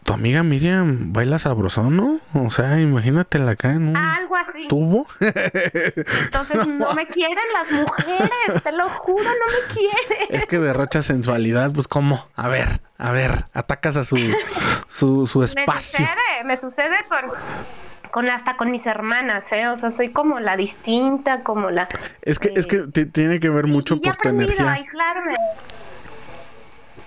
tu amiga Miriam baila sabroso, ¿no? O sea, imagínatela acá en un Algo así. tubo. Entonces (laughs) no me quieren las mujeres, te lo juro, no me quieren. es que derrocha sensualidad, pues ¿cómo? A ver, a ver, atacas a su, su, su Me espacio. sucede, me sucede con, con hasta con mis hermanas, ¿eh? O sea, soy como la distinta, como la... Es que, es que ti- tiene que ver mucho y por tu a energía. aislarme.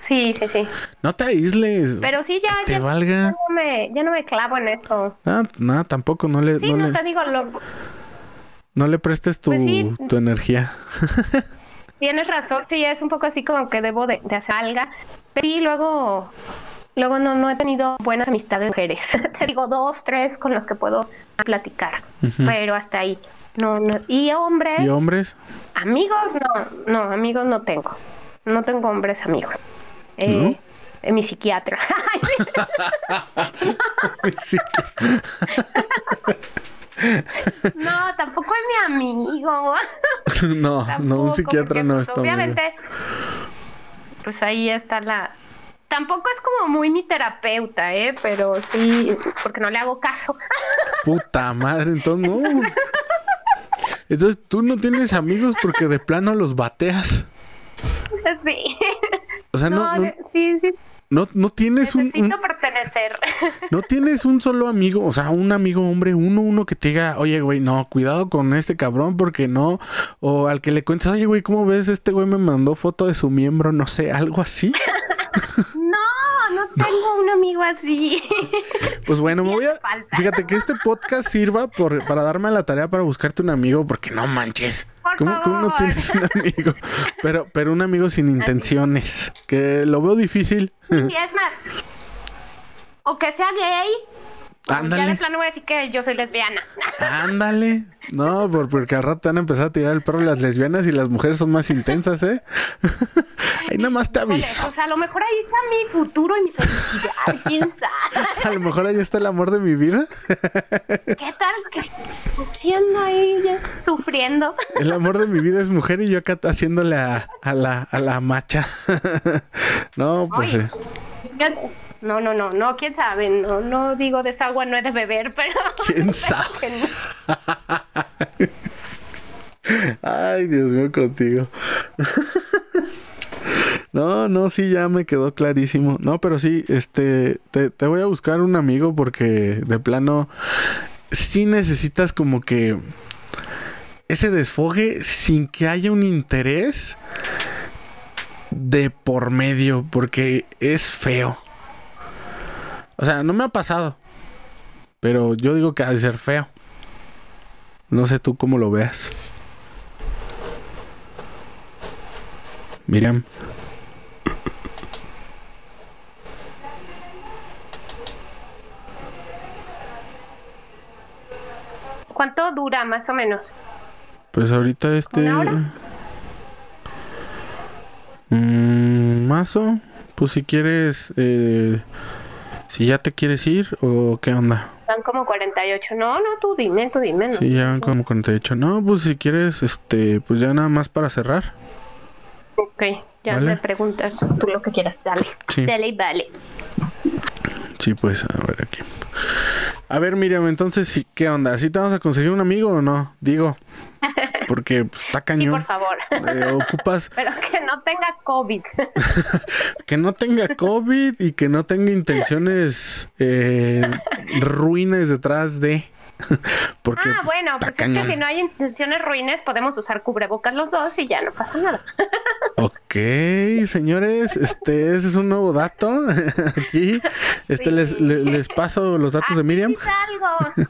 Sí, sí, sí. No te aísles. Pero sí, ya, que te ya, valga. ya no me, ya no me clavo en eso. Ah, no, tampoco, no le, Sí, no no, le, te digo, lo, no le prestes tu, Pues sí. tu energía. (laughs) tienes razón, sí, es un poco así como que debo de, de hacer algo. Pero sí, luego, luego no, no he tenido buenas amistades de mujeres. (laughs) te digo, dos, tres con las que puedo platicar. Pero hasta ahí. No, no. Y hombres, ¿Y hombres? amigos, no, no, amigos no tengo. No tengo hombres amigos. Eh, ¿No? eh, mi psiquiatra. (laughs) No, tampoco es mi amigo. (laughs) no, no, un psiquiatra no pues, es amigo. Obviamente, pues ahí está la. Tampoco es como muy mi terapeuta, ¿eh? Pero sí, porque no le hago caso. (laughs) Puta madre, entonces no. Entonces tú no tienes amigos porque de plano los bateas. sí. O sea, no, No, no, sí, sí. no, no tienes un, Necesito un- pertenecer. (laughs) no tienes un solo amigo, o sea, un amigo hombre, uno, uno que te diga, oye, güey, no, cuidado con este cabrón porque no, o al que le cuentes, oye, güey, ¿cómo ves? Este güey me mandó foto de su miembro, no sé, algo así. (laughs) (laughs) tengo un amigo así. Pues bueno, me voy a. Fíjate que este podcast sirva por, para darme la tarea para buscarte un amigo, porque no manches. ¿Cómo, cómo no tienes un amigo? Pero, pero un amigo sin intenciones. Que lo veo difícil. y es más, o que sea gay, o ya de Ándale. plano voy a decir que yo soy lesbiana. Ándale. No, por- porque al rato van a empezar a tirar el perro las lesbianas y las mujeres son más intensas, ¿eh? (laughs) Ahí nada más te aviso. O sea, a lo mejor ahí está mi futuro y mi felicidad, (laughs) quién sabe. (laughs) A lo mejor ahí está el amor de mi vida. ¿Qué tal que siendo ahí ya sufriendo? El amor de mi vida es mujer y yo acá haciéndole a, a la, a la macha. No, pues. Eh. Yo- No, no, no, no, quién sabe, no, no digo de esa agua no he de beber, (laughs) pero ¿Quién (laughs) sabe? (laughs) Ay, Dios mío, contigo. No, no, sí, ya me quedó clarísimo. No, pero sí, este, te, te voy a buscar un amigo porque de plano sí necesitas como que ese desfogue sin que haya un interés de por medio, porque es feo. O sea, no me ha pasado, pero yo digo que ha de ser feo. No sé tú cómo lo veas. Miriam. ¿Cuánto dura más o menos? Pues ahorita este. ¿Una hora? Mm, mazo. Pues si quieres. eh, si ya te quieres ir o qué onda. Van como 48. No, no, tú dime, tú dime. No. Sí, ya van como 48. No, pues si quieres, este, pues ya nada más para cerrar. Ok, ya Vale. me preguntas tú lo que quieras. Dale. Sí. Dale y vale. Sí, pues a ver aquí. A ver, Miriam, entonces, ¿qué onda? ¿Sí te vamos a conseguir un amigo o no? Digo. (laughs) Porque pues, está Sí, cañón. por favor. Eh, ocupas (laughs) Pero que no tenga COVID. (laughs) que no tenga COVID y que no tenga intenciones eh, ruines detrás de. (laughs) Porque ah, bueno, está pues es que si no hay intenciones ruines, podemos usar cubrebocas los dos y ya no pasa nada. (laughs) Ok, señores, este ese es un nuevo dato (laughs) aquí. Este Sí. les, le- les paso los datos de Miriam. Así sí salgo.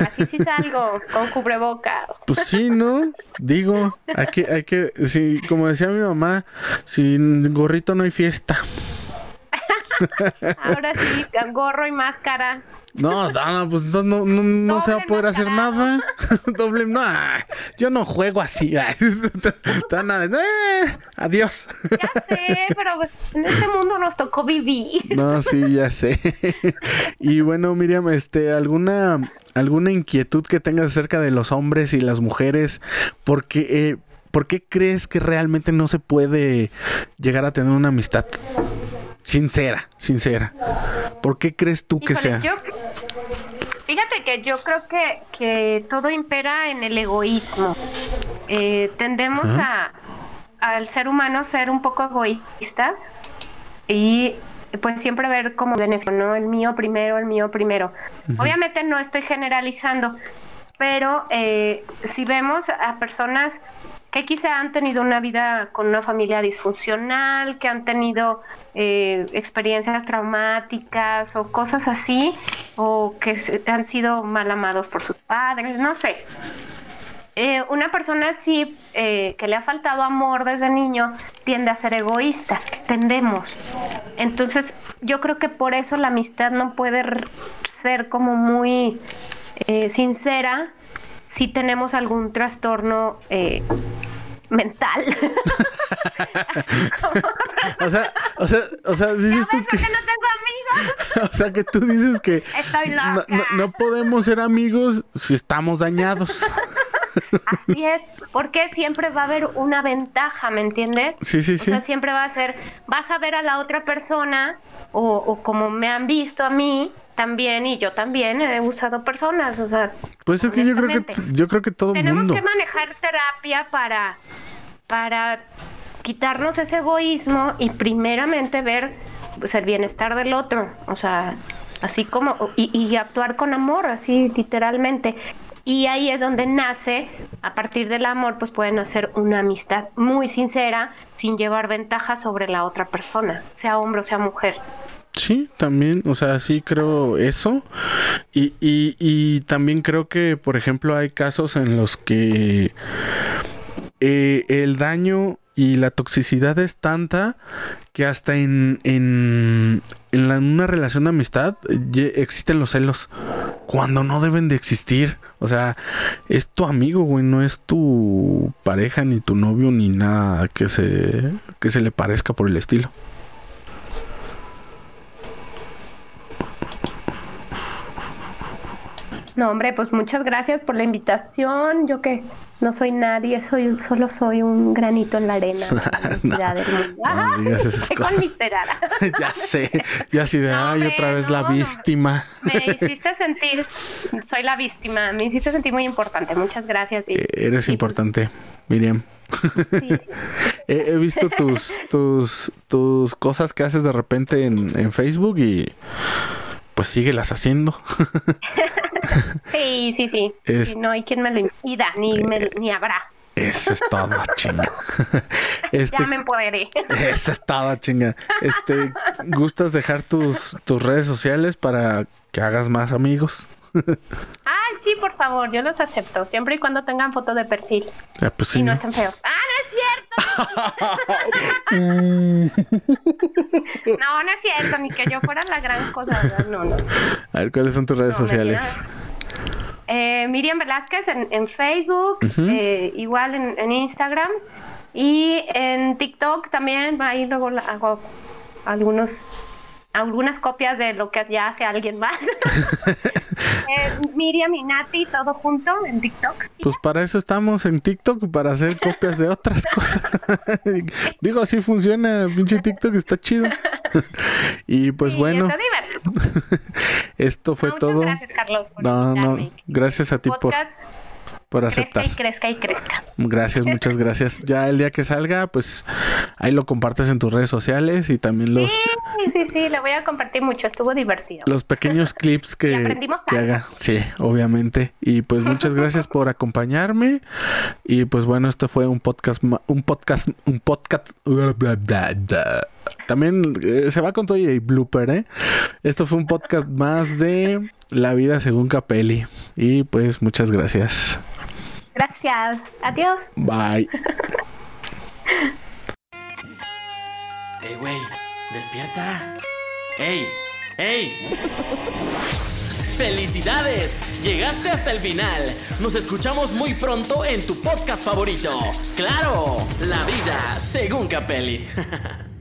Así sí salgo, con cubrebocas. Pues sí, ¿no? Digo, hay que, hay que, sí, como decía mi mamá, sin gorrito no hay fiesta. Ahora sí, gorro y máscara. No, no, pues no, no, no, no se va a poder hacer nada. (laughs) Doble, no, yo no juego así. (laughs) Tan nada, eh, adiós. Ya sé, pero pues, en este mundo nos tocó vivir. No, sí, ya sé. (laughs) Y bueno, Miriam, este, alguna alguna inquietud que tengas acerca de los hombres y las mujeres, porque eh, ¿por qué crees que realmente no se puede llegar a tener una amistad sincera, sincera? ¿Por qué crees tú que sea? yo- fíjate que yo creo que, que todo impera en el egoísmo. Eh, tendemos Ajá. a, al ser humano ser un poco egoístas y pues siempre ver como beneficio, ¿no? El mío primero, el mío primero. Obviamente no estoy generalizando, pero eh, si vemos a personas que quizá han tenido una vida con una familia disfuncional, que han tenido eh, experiencias traumáticas o cosas así, o que han sido mal amados por sus padres, no sé. Eh, una persona así eh, que le ha faltado amor desde niño tiende a ser egoísta, tendemos. Entonces yo creo que por eso la amistad no puede ser como muy eh, sincera si tenemos algún trastorno eh, mental. (laughs) O sea, o sea, o sea, dices tú ¿Ves que qué no tengo amigos? (laughs) o sea, que tú dices que Estoy no, loca. no- no podemos ser amigos si estamos dañados. (laughs) Así es, porque siempre va a haber una ventaja, ¿me entiendes? Sí, sí, O sí. sea, siempre va a ser, vas a ver a la otra persona, o, o como me han visto a mí también, y yo también he usado personas, o sea, Pues es que yo creo que yo creo que todo tenemos mundo. que manejar terapia para, para quitarnos ese egoísmo y primeramente ver pues, el bienestar del otro, o sea, así como, y, y actuar con amor, así literalmente. Y ahí es donde nace, a partir del amor, pues pueden hacer una amistad muy sincera, sin llevar ventaja sobre la otra persona, sea hombre o sea mujer. Sí, también, o sea, sí creo eso. Y, y, y también creo que, por ejemplo, hay casos en los que eh, el daño y la toxicidad es tanta que hasta en, en, en una relación de amistad existen los celos cuando no deben de existir. O sea, es tu amigo, güey, no es tu pareja, ni tu novio, ni nada que se, que se le parezca por el estilo. No, hombre, pues muchas gracias por la invitación. Yo que no soy nadie, soy solo soy un granito en la arena (laughs) no digas esas cosas. miserada. (laughs) ya sé, ya así de, No, ay, hombre, otra vez la no, no. víctima. Me hiciste sentir, soy la víctima, me hiciste sentir muy importante. Muchas gracias. y- Eh, Eres y, importante, Miriam. pues, sí, sí. (laughs) He, he visto tus, tus, tus cosas que haces de repente en, en Facebook y pues síguelas haciendo. (laughs) Sí, sí, sí. Es- no hay quien me lo impida, ni, me- ni habrá. Eso es todo, (laughs) chinga. Este, Ya me empoderé. Eso es todo, chinga. Este, ¿gustas dejar tus, tus redes sociales para que hagas más amigos? Ay, sí, por favor, yo los acepto, siempre y cuando tengan foto de perfil Ah, pues sí, y no ¿no? estén feos. ¡Ah, no! No, es cierto, ni que yo fuera la gran cosa. ¿verdad? No, no. A ver, ¿cuáles son tus redes No, sociales? Eh, Miriam Velázquez en, en Facebook, eh, igual en, en Instagram y en TikTok también. Ahí luego hago algunos algunas copias de lo que ya hace alguien más. (laughs) (laughs) Eh, Miriam y Nati, todo junto en TikTok. Pues para eso estamos en TikTok, para hacer copias de otras (laughs) cosas. Digo, así funciona, pinche TikTok está chido. y pues Sí, bueno, esto fue No, todo. gracias, Carlos, por No, no, gracias a ti Podcast por crezca aceptar. y crezca y crezca. Gracias, muchas gracias. Ya el día que salga, pues ahí lo compartes en tus redes sociales y también los, Sí, sí, sí, le voy a compartir mucho, estuvo divertido. los pequeños (laughs) clips que, que haga. Sí, obviamente. Y pues muchas gracias por acompañarme. Y pues bueno, esto fue un podcast, un podcast, un podcast. También eh, se va con todo y el blooper, ¿eh? Esto fue un podcast más de la vida según Capelli. Y pues muchas gracias. Gracias. Adiós. Bye. (laughs) Eh, güey, despierta. ¡Ey! ¡Ey! ¡Felicidades! Llegaste hasta el final. Nos escuchamos muy pronto en tu podcast favorito. ¡Claro! La vida según Capelli. (laughs)